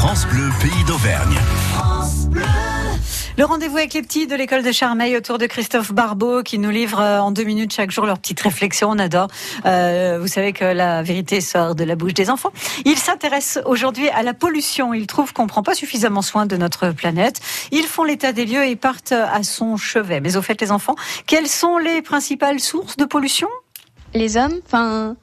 France Bleu, pays d'Auvergne. Le rendez-vous avec les petits de l'école de Charmeil autour de Christophe Barbeau qui nous livre euh, en deux minutes chaque jour leurs petites réflexions. On adore. Euh, vous savez que la vérité sort de la bouche des enfants. Il s'intéresse aujourd'hui à la pollution. Il trouve qu'on prend pas suffisamment soin de notre planète. Ils font l'état des lieux et partent à son chevet. Mais au fait, les enfants, quelles sont les principales sources de pollution? Les hommes, enfin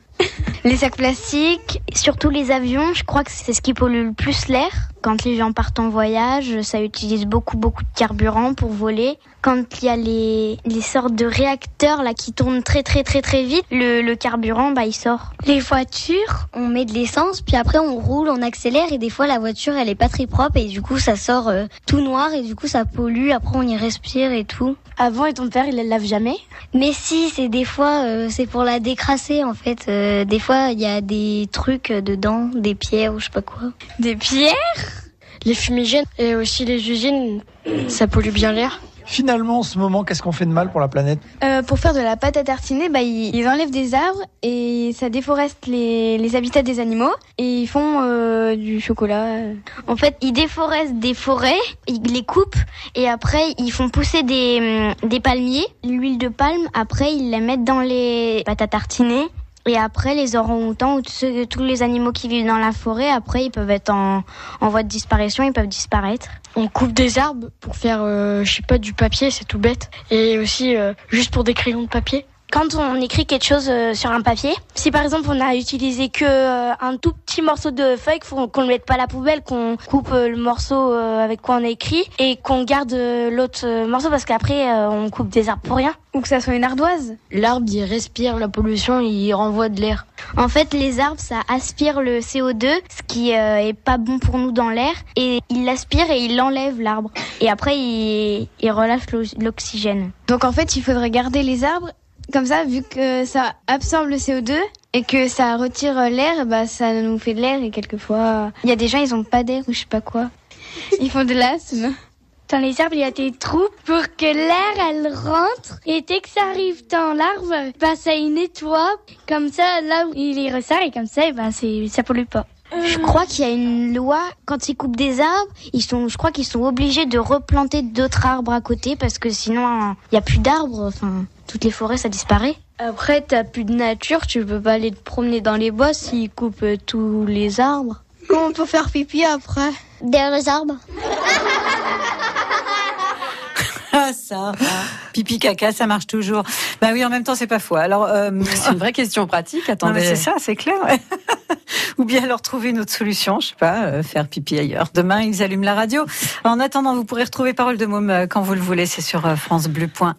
les sacs plastiques, surtout les avions, je crois que c'est ce qui pollue le plus l'air. Quand les gens partent en voyage, ça utilise beaucoup beaucoup de carburant pour voler. Quand il y a les, les sortes de réacteurs là qui tournent très très très très vite, le, le carburant bah il sort. Les voitures, on met de l'essence, puis après on roule, on accélère et des fois la voiture elle est pas très propre et du coup ça sort euh, tout noir et du coup ça pollue. Après on y respire et tout. Avant et ton père il la lave jamais? Mais si, c'est des fois euh, c'est pour la décrasser en fait. Euh, des fois il y a des trucs dedans, des pierres ou je sais pas quoi. Des pierres? Les fumigènes et aussi les usines, ça pollue bien l'air. Finalement, en ce moment, qu'est-ce qu'on fait de mal pour la planète? Euh, Pour faire de la pâte à tartiner, bah, ils, ils enlèvent des arbres et ça déforeste les, les habitats des animaux et ils font euh, du chocolat. En fait, ils déforestent des forêts, ils les coupent et après ils font pousser des, hum, des palmiers, l'huile de palme. Après, ils la mettent dans les pâtes à tartiner. Et après, les orang-outans ou tous les animaux qui vivent dans la forêt, après, ils peuvent être en, en voie de disparition, ils peuvent disparaître. On coupe des arbres pour faire, euh, je sais pas, du papier, c'est tout bête. Et aussi euh, juste pour des crayons de papier. Quand on écrit quelque chose euh, sur un papier, si par exemple on a utilisé que euh, un tout petit morceau de feuille, qu'on le mette pas à la poubelle, qu'on coupe le morceau avec quoi on a écrit et qu'on garde l'autre morceau parce qu'après on coupe des arbres pour rien. Ou que ça soit une ardoise. L'arbre, il respire la pollution, il renvoie de l'air. En fait, les arbres, ça aspire le CO2, ce qui euh, est pas bon pour nous dans l'air, et il l'aspire et il l'enlève l'arbre. Et après, il, il relâche l'o- l'oxygène. Donc en fait il faudrait garder les arbres comme ça vu que ça absorbe le CO2 et que ça retire euh, l'air, bah ça nous fait de l'air et quelquefois il y a des gens ils ont pas d'air ou je sais pas quoi. Ils font de l'asthme. Dans les arbres, il y a des trous pour que l'air, elle rentre. Et dès que ça arrive dans l'arbre, bah, ça y nettoie. Comme ça, là où il y ressort, et comme ça, et bah, c'est, ça pollue pas. Je crois qu'il y a une loi, quand ils coupent des arbres, ils sont, je crois qu'ils sont obligés de replanter d'autres arbres à côté parce que sinon, il y a plus d'arbres. Enfin, toutes les forêts, ça disparaît. Après, t'as plus de nature, tu peux pas aller te promener dans les bois s'ils coupent euh, tous les arbres. Comment on peut faire pipi après Derrière les arbres. Ça, pipi caca, ça marche toujours. Bah oui, en même temps, c'est pas faux. Alors, euh, C'est une vraie question pratique. Attendez. c'est ça, c'est clair. ouais. Ou bien leur trouver une autre solution, je sais pas, euh, faire pipi ailleurs. Demain, ils allument la radio. En attendant, vous pourrez retrouver Parole de Môme euh, quand vous le voulez. C'est sur francebleu.fr.